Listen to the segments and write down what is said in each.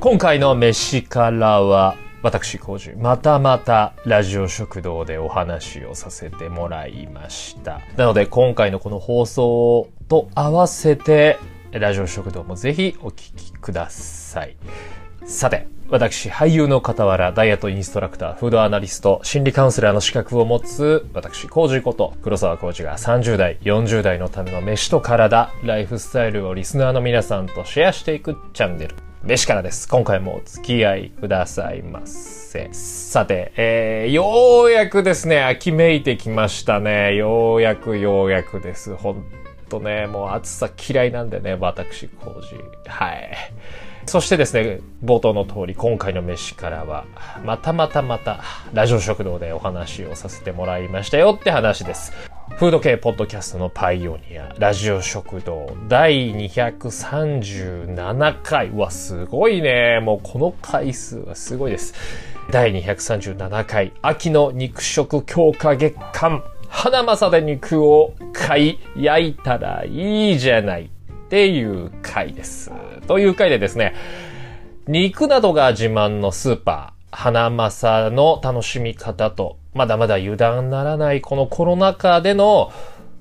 今回の飯からは、私、コージ、またまたラジオ食堂でお話をさせてもらいました。なので、今回のこの放送と合わせて、ラジオ食堂もぜひお聞きください。さて、私、俳優の傍ら、ダイエットインストラクター、フードアナリスト、心理カウンセラーの資格を持つ、私、コージこと、黒沢コージが30代、40代のための飯と体、ライフスタイルをリスナーの皆さんとシェアしていくチャンネル、飯からです。今回もお付き合いくださいませ。さて、えー、ようやくですね、秋めいてきましたね。ようやくようやくです。ほんとね、もう暑さ嫌いなんでね、私、コージ。はい。そしてですね、冒頭の通り、今回の飯からは、またまたまた、ラジオ食堂でお話をさせてもらいましたよって話です。フード系ポッドキャストのパイオニア、ラジオ食堂、第237回。うわ、すごいね。もうこの回数はすごいです。第237回、秋の肉食強化月間、花正で肉を買い、焼いたらいいじゃない。っていう回です。という回でですね、肉などが自慢のスーパー、花正の楽しみ方と、まだまだ油断ならないこのコロナ禍での、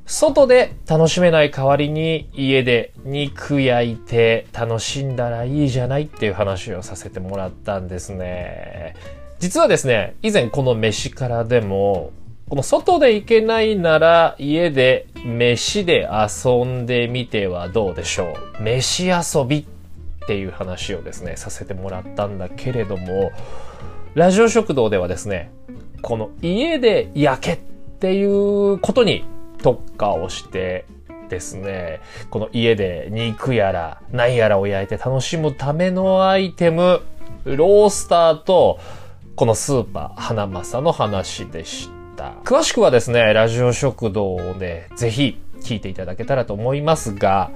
外で楽しめない代わりに家で肉焼いて楽しんだらいいじゃないっていう話をさせてもらったんですね。実はですね、以前この飯からでも、この外で行けないなら家で飯で遊んでみてはどうでしょう。飯遊びっていう話をですね、させてもらったんだけれども、ラジオ食堂ではですね、この家で焼けっていうことに特化をしてですね、この家で肉やら何やらを焼いて楽しむためのアイテム、ロースターと、このスーパー花正の話でした。詳しくはですね、ラジオ食堂でぜひ聞いていただけたらと思いますが、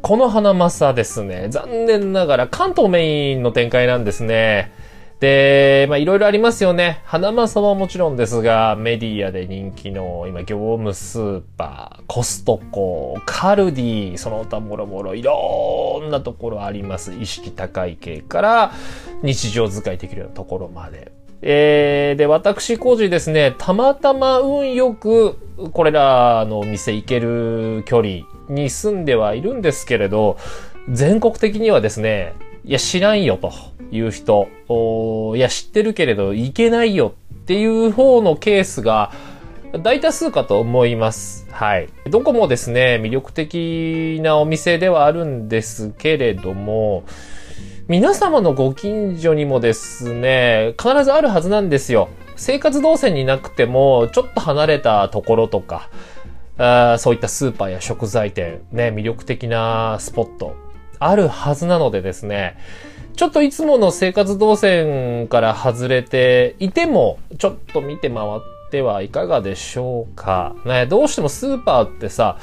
この花正ですね、残念ながら関東メインの展開なんですね。で、まあいろいろありますよね。花正はもちろんですが、メディアで人気の今業務スーパー、コストコ、カルディ、その他もろもろいろんなところあります。意識高い系から日常使いできるようなところまで。えー、で、私、工事ですね、たまたま運よく、これらのお店行ける距離に住んではいるんですけれど、全国的にはですね、いや、知らんよという人、いや、知ってるけれど、行けないよっていう方のケースが、大多数かと思います。はい。どこもですね、魅力的なお店ではあるんですけれども、皆様のご近所にもですね、必ずあるはずなんですよ。生活動線になくても、ちょっと離れたところとか、あそういったスーパーや食材店、ね、魅力的なスポット、あるはずなのでですね、ちょっといつもの生活動線から外れていても、ちょっと見て回ってはいかがでしょうか。ね、どうしてもスーパーってさ、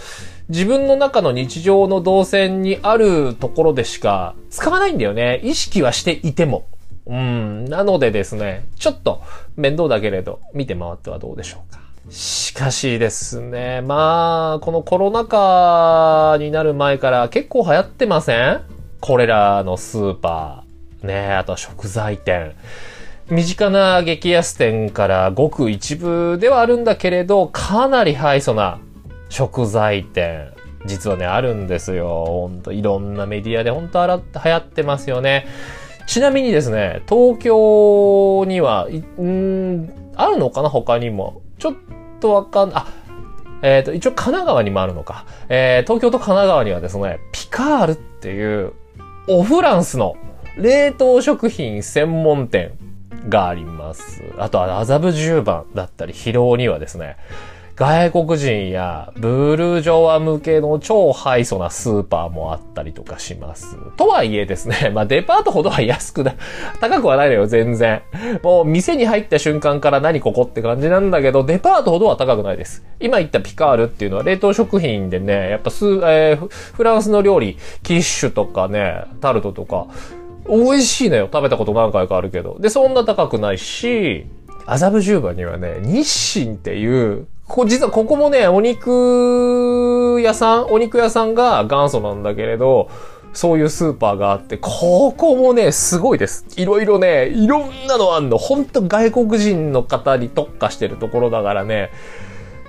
自分の中の日常の動線にあるところでしか使わないんだよね。意識はしていても。うん。なのでですね、ちょっと面倒だけれど、見て回ってはどうでしょうか。しかしですね、まあ、このコロナ禍になる前から結構流行ってません？これらのスーパー、ね、あとは食材店。身近な激安店からごく一部ではあるんだけれど、かなりハイソな食材店、実はね、あるんですよ。ほんと、いろんなメディアでほんと流行ってますよね。ちなみにですね、東京には、うんあるのかな？他にも。ちょっとわかん、あ、えっ、ー、と、一応神奈川にもあるのか。えー、東京と神奈川にはですね、ピカールっていう、オフランスの冷凍食品専門店があります。あとは麻布十番だったり、広尾にはですね、外国人やブルジョワ向けの超ハイソなスーパーもあったりとかします。とはいえですね、まあデパートほどは安くない、高くはないのよ、全然。もう店に入った瞬間から何ここって感じなんだけど、デパートほどは高くないです。今言ったピカールっていうのは冷凍食品でね、やっぱス、えー、フランスの料理、キッシュとかね、タルトとか、美味しいのよ。食べたこと何回かあるけど。で、そんな高くないし、麻布十番にはね、日清っていう、ここ、実はここもね、お肉屋さん、お肉屋さんが元祖なんだけれど、そういうスーパーがあって、ここもね、すごいです。いろいろね、いろんなのあんの。ほんと外国人の方に特化してるところだからね、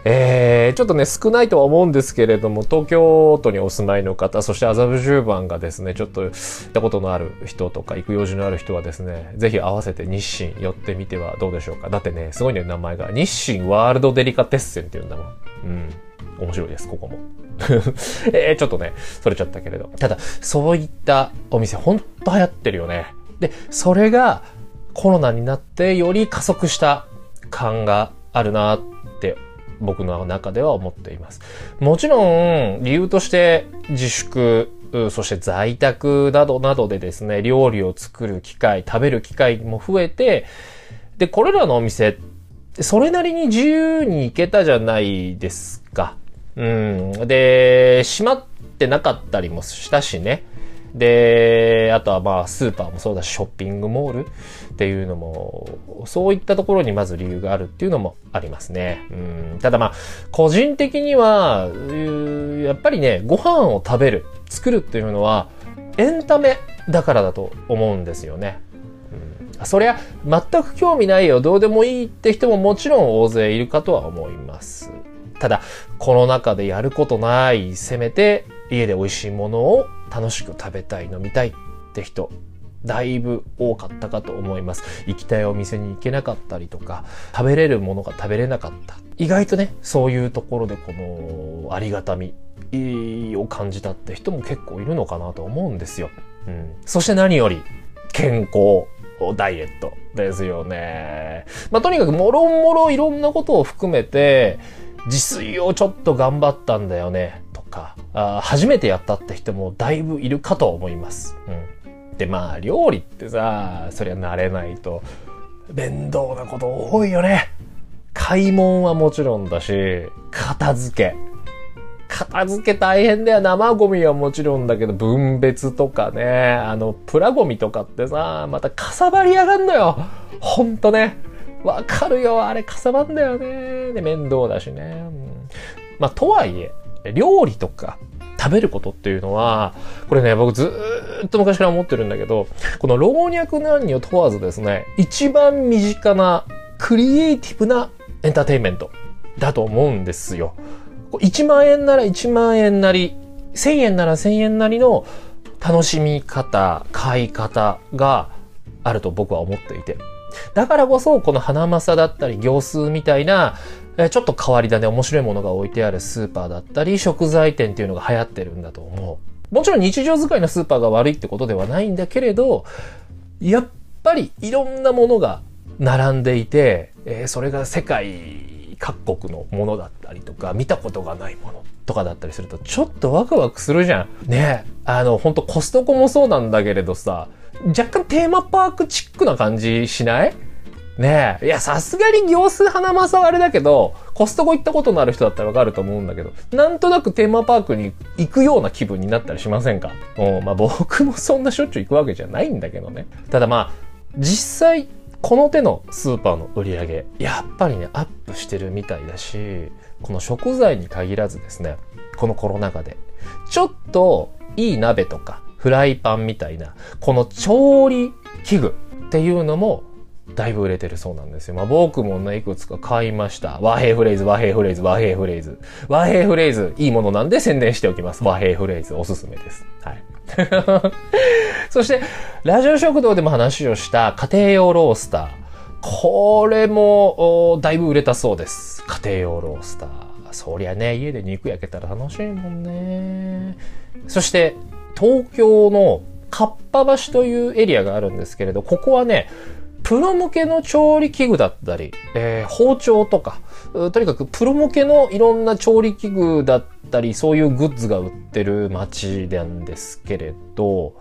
えー、ちょっとね、少ないとは思うんですけれども、東京都にお住まいの方、そして麻布十番がですね、ちょっと行ったことのある人とか、行く用事のある人はですね、ぜひ合わせて日清寄ってみてはどうでしょうか。だってね、すごいね、名前が。日清ワールドデリカテッセンっていうんだもん。うん。面白いです、ここも。えー、ちょっとね、それちゃったけれど。ただ、そういったお店、ほんと流行ってるよね。で、それがコロナになってより加速した感があるなって僕の中では思っています。もちろん、理由として自粛、そして在宅などなどでですね、料理を作る機会、食べる機会も増えて、で、これらのお店、それなりに自由に行けたじゃないですか。うん。で、閉まってなかったりもしたしね。で、あとはまあスーパーもそうだし、ショッピングモールっていうのも、そういったところにまず理由があるっていうのもありますね。うん、ただまあ、個人的には、やっぱりね、ご飯を食べる、作るっていうのは、エンタメだからだと思うんですよね。うん、そりゃ、全く興味ないよ、どうでもいいって人ももちろん大勢いるかとは思います。ただ、この中でやることない、せめて家で美味しいものを楽しく食べたい、飲みたいって人、だいぶ多かったかと思います。行きたいお店に行けなかったりとか、食べれるものが食べれなかった。意外とね、そういうところでこのありがたみを感じたって人も結構いるのかなと思うんですよ。うん。そして何より、健康。ダイエットですよね。まあ、とにかくもろもろいろんなことを含めて、自炊をちょっと頑張ったんだよね。とか、あ初めてやったって人もだいぶいるかと思います。うん。で、まあ、料理ってさ、そりゃ慣れないと、面倒なこと多いよね。買い物はもちろんだし、片付け。片付け大変だよ。生ゴミはもちろんだけど、分別とかね、あの、プラゴミとかってさ、またかさばりやがんのよ。ほんとね。わかるよ。あれかさばんだよね。で、面倒だしね。うん、まあ、とはいえ、料理とか食べることっていうのは、これね、僕ずっと昔から思ってるんだけど、この老若男女問わずですね、一番身近なクリエイティブなエンターテインメントだと思うんですよ。1万円なら1万円なり、1000円なら1000円なりの楽しみ方、買い方があると僕は思っていて。だからこそ、この花正だったり行数みたいなえちょっと変わり種、面白いものが置いてあるスーパーだったり、食材店っていうのが流行ってるんだと思う。もちろん日常使いのスーパーが悪いってことではないんだけれど、やっぱりいろんなものが並んでいて、えー、それが世界各国のものだったりとか、見たことがないものとかだったりすると、ちょっとワクワクするじゃん。ねあの、ほんとコストコもそうなんだけれどさ、若干テーマパークチックな感じしない？ねえ。いや、さすがに行数花正はあれだけど、コストコ行ったことのある人だったらわかると思うんだけど、なんとなくテーマパークに行くような気分になったりしませんか？うん、まあ僕もそんなしょっちゅう行くわけじゃないんだけどね。ただまあ、実際、この手のスーパーの売り上げ、やっぱりね、アップしてるみたいだし、この食材に限らずですね、このコロナ禍で、ちょっといい鍋とか、フライパンみたいな、この調理器具っていうのもだいぶ売れてるそうなんですよ。まあ僕もね、いくつか買いました。和平フレーズ、和平フレーズ、和平フレーズ。和平フレーズ、いいものなんで宣伝しておきます。和平フレーズ、おすすめです。はい。そして、ラジオ食堂でも話をした家庭用ロースター。これも、だいぶ売れたそうです。家庭用ロースター。そりゃね、家で肉焼けたら楽しいもんね。そして、東京のかっぱ橋というエリアがあるんですけれど、ここはね、プロ向けの調理器具だったり、えー、包丁とか、とにかくプロ向けのいろんな調理器具だったり、そういうグッズが売ってる街なんですけれど、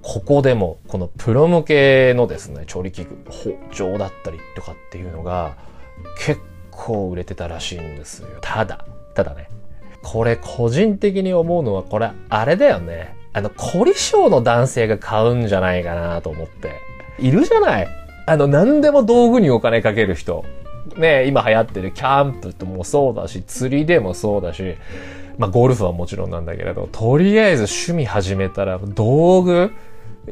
ここでもこのプロ向けのですね、調理器具、包丁だったりとかっていうのが結構売れてたらしいんですよ。ただ、ただね、これ個人的に思うのはこれあれだよね。あの、凝り性の男性が買うんじゃないかなと思って。いるじゃない？あの、何でも道具にお金かける人。ね、今流行ってるキャンプともそうだし、釣りでもそうだし、まあゴルフはもちろんなんだけれど、とりあえず趣味始めたら道具、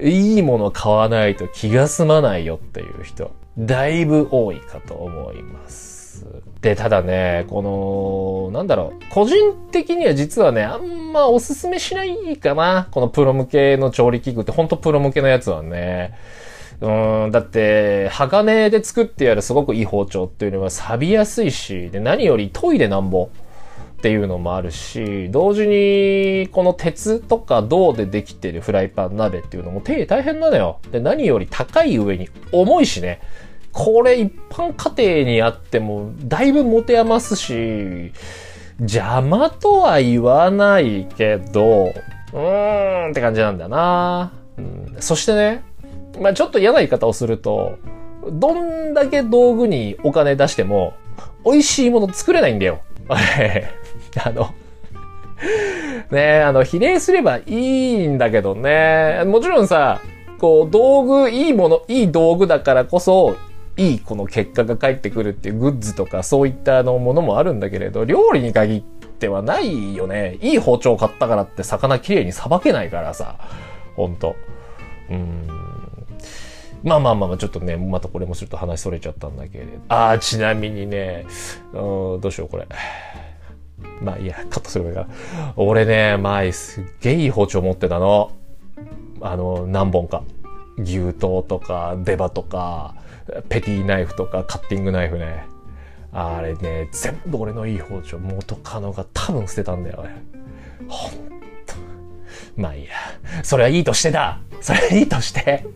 いいもの買わないと気が済まないよっていう人、だいぶ多いかと思います。で、ただね、この、なんだろう、個人的には実はね、あんまおすすめしないかな。このプロ向けの調理器具って、ほんとプロ向けのやつはね。うん、だって、鋼で作ってやるすごくいい包丁っていうのは錆びやすいし、で、何より研いでなんぼ。っていうのもあるし、同時に、この鉄とか銅でできてるフライパン鍋っていうのも手大変なのよ。で、何より高い上に重いしね。これ一般家庭にあっても、だいぶ持て余すし、邪魔とは言わないけど、うーんって感じなんだよな、うん、そしてね、まあちょっと嫌な言い方をすると、どんだけ道具にお金出しても、美味しいもの作れないんだよ。あの、ねあの、比例すればいいんだけどね。もちろんさ、こう、道具、いいもの、いい道具だからこそ、いいこの結果が返ってくるっていうグッズとかそういったあのものもあるんだけれど、料理に限ってはないよね。いい包丁買ったからって魚きれいにさばけないからさ。ほんと。うん。まあまあまあまあ、ちょっとね、またこれもすると話それちゃったんだけれど。ああ、ちなみにね、うん、どうしようこれ。まあいいや、カットすればいいから。俺ね、前すっげえいい包丁持ってたの。あの、何本か。牛刀とか、出刃とか、ペティナイフとか、カッティングナイフね。あれね、全部俺のいい包丁、元カノが多分捨てたんだよね。ほんと。まあいいや。それはいいとしてだそれはいいとして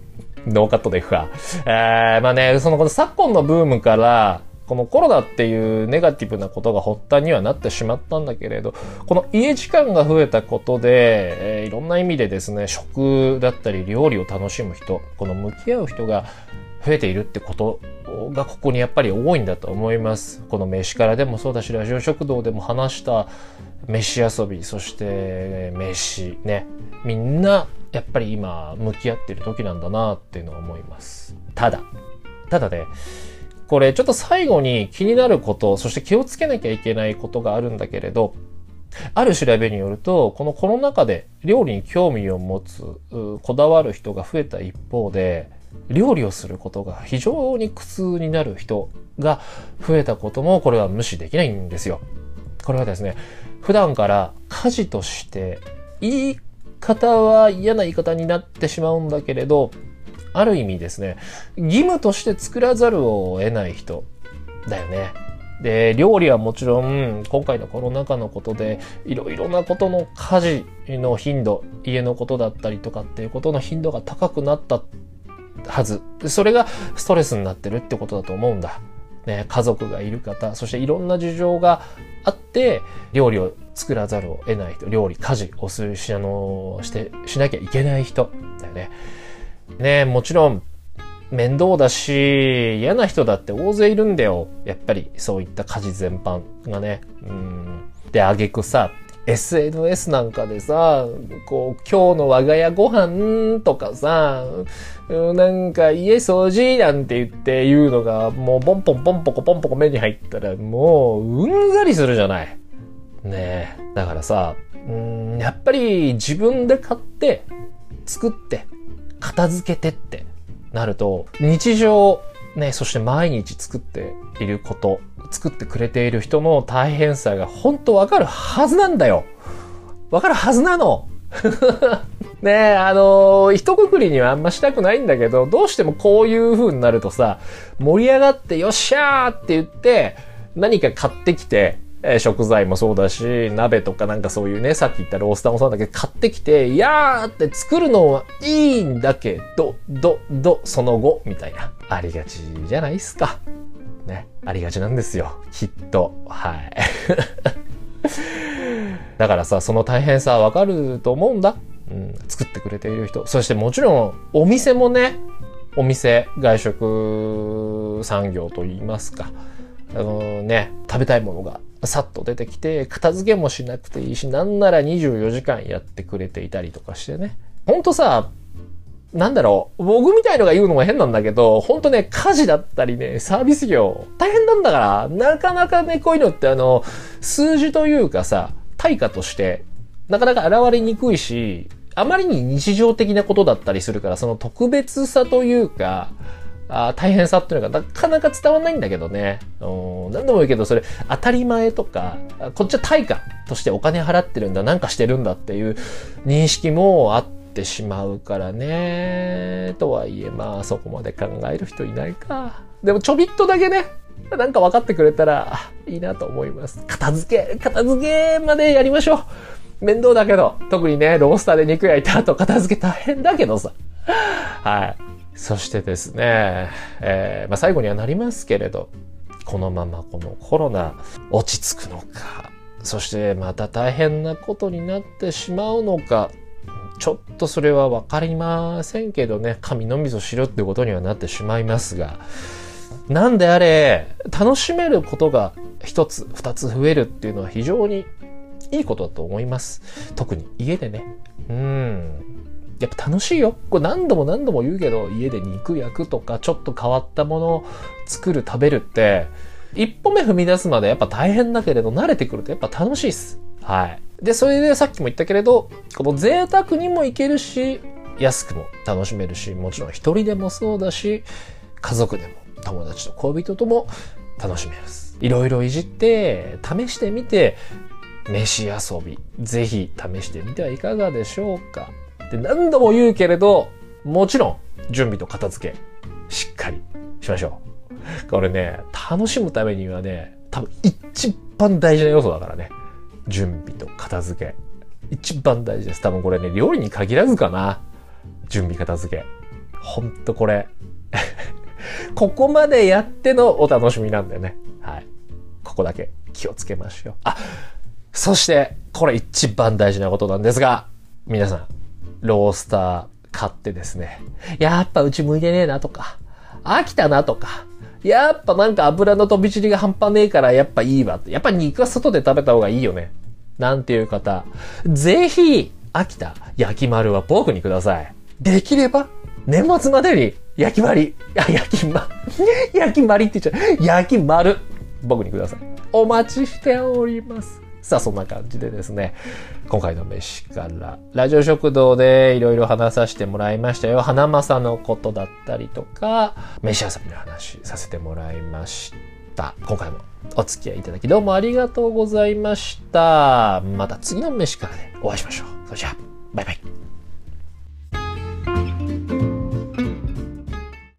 ノーカットでいくか。えー、まあね、そのこの昨今のブームから、このコロナっていうネガティブなことが発端にはなってしまったんだけれど、この家時間が増えたことで、えー、いろんな意味でですね、食だったり料理を楽しむ人、この向き合う人が増えているってことがここにやっぱり多いんだと思います。この飯からでもそうだし、ラジオ食堂でも話した飯遊び、そして飯ね、みんなやっぱり今向き合ってる時なんだなっていうのは思います。ただ、ただね、これちょっと最後に気になること、そして気をつけなきゃいけないことがあるんだけれど、ある調べによると、このコロナ禍で料理に興味を持つ、こだわる人が増えた一方で、料理をすることが非常に苦痛になる人が増えたことも、これは無視できないんですよ。これはですね、普段から家事として言い方は嫌な言い方になってしまうんだけれど、ある意味ですね、義務として作らざるを得ない人だよね。で、料理はもちろん、今回のコロナ禍のことで、いろいろなことの家事の頻度、家のことだったりとかっていうことの頻度が高くなったはず。それがストレスになってるってことだと思うんだ。ね、家族がいる方、そしていろんな事情があって、料理を作らざるを得ない人、料理、家事をするし、あの、して、しなきゃいけない人だよね。ねもちろん、面倒だし、嫌な人だって大勢いるんだよ。やっぱり、そういった家事全般がね。うん。で、あげくさ、SNS なんかでさ、こう、今日の我が家ご飯とかさ、なんか家掃除なんて言って言うのが、もうポンポンポンポコポンポコ目に入ったら、もううんざりするじゃない。ねえ。だからさ、うん、やっぱり自分で買って、作って、片付けてってなると、日常、ね、そして毎日作っていること、作ってくれている人の大変さが本当わかるはずなんだよ。わかるはずなの。ねえ、あのー、一括りにはあんましたくないんだけど、どうしてもこういう風になるとさ、盛り上がってよっしゃーって言って、何か買ってきて、え、食材もそうだし、鍋とかなんかそういうね、さっき言ったロースターもそうだけど、買ってきて、いやーって作るのはいいんだけど、ど、ど、その後、みたいな。ありがちじゃないっすか。ね。ありがちなんですよ。きっと。はい。だからさ、その大変さわかると思うんだ。うん、作ってくれている人。そしてもちろん、お店もね、お店、外食産業と言いますか。あのね、食べたいものがさっと出てきて、片付けもしなくていいし、なんなら24時間やってくれていたりとかしてね。ほんとさ、なんだろう、僕みたいのが言うのも変なんだけど、ほんとね、家事だったりね、サービス業、大変なんだから、なかなかね、こういうのってあの、数字というかさ、対価としてなかなか現れにくいし、あまりに日常的なことだったりするから、その特別さというか、あ大変さっていうのがなかなか伝わんないんだけどね。うん何度も言うけど、それ当たり前とか、こっちは対価としてお金払ってるんだ、なんかしてるんだっていう認識もあってしまうからね。とはいえ、まあそこまで考える人いないか。でもちょびっとだけね、なんか分かってくれたらいいなと思います。片付け、片付けまでやりましょう。面倒だけど、特にね、ロースターで肉焼いた後片付け大変だけどさ。はい。そしてですね、えー、まあ、最後にはなりますけれど、このままこのコロナ落ち着くのか、そしてまた大変なことになってしまうのか、ちょっとそれはわかりませんけどね、神のみぞ知るってことにはなってしまいますが、なんであれ、楽しめることが一つ、二つ増えるっていうのは非常にいいことだと思います。特に家でね。うん。やっぱ楽しいよ。これ何度も何度も言うけど、家で肉焼くとか、ちょっと変わったものを作る、食べるって、一歩目踏み出すまでやっぱ大変だけれど、慣れてくるとやっぱ楽しいっす。はい。で、それでさっきも言ったけれど、この贅沢にもいけるし、安くも楽しめるし、もちろん一人でもそうだし、家族でも友達と恋人とも楽しめるす。いろいろいじって、試してみて、飯遊び、ぜひ試してみてはいかがでしょうか。って何度も言うけれど、もちろん準備と片付け、しっかりしましょう。これね、楽しむためにはね、多分一番大事な要素だからね。準備と片付け。一番大事です。多分これね、料理に限らずかな。準備片付け。ほんとこれ。ここまでやってのお楽しみなんだよね。はい。ここだけ気をつけましょう。あ、そして、これ一番大事なことなんですが、皆さん、ロースター買ってですね、やっぱうち向いてねえなとか、飽きたなとか、やっぱなんか油の飛び散りが半端ねえからやっぱいいわって。やっぱ肉は外で食べた方がいいよね。なんていう方、ぜひ、秋田焼き丸は僕にください。できれば、年末までに焼き丸、あ、焼きま、焼き丸って言っちゃう。焼き丸、僕にください。お待ちしております。さあ、そんな感じでですね、今回の飯から、ラジオ食堂でいろいろ話させてもらいましたよ。花正のことだったりとか、飯遊びの話させてもらいました。今回もお付き合いいただきどうもありがとうございました。また次の飯からでお会いしましょう。それじゃあ、バイバイ。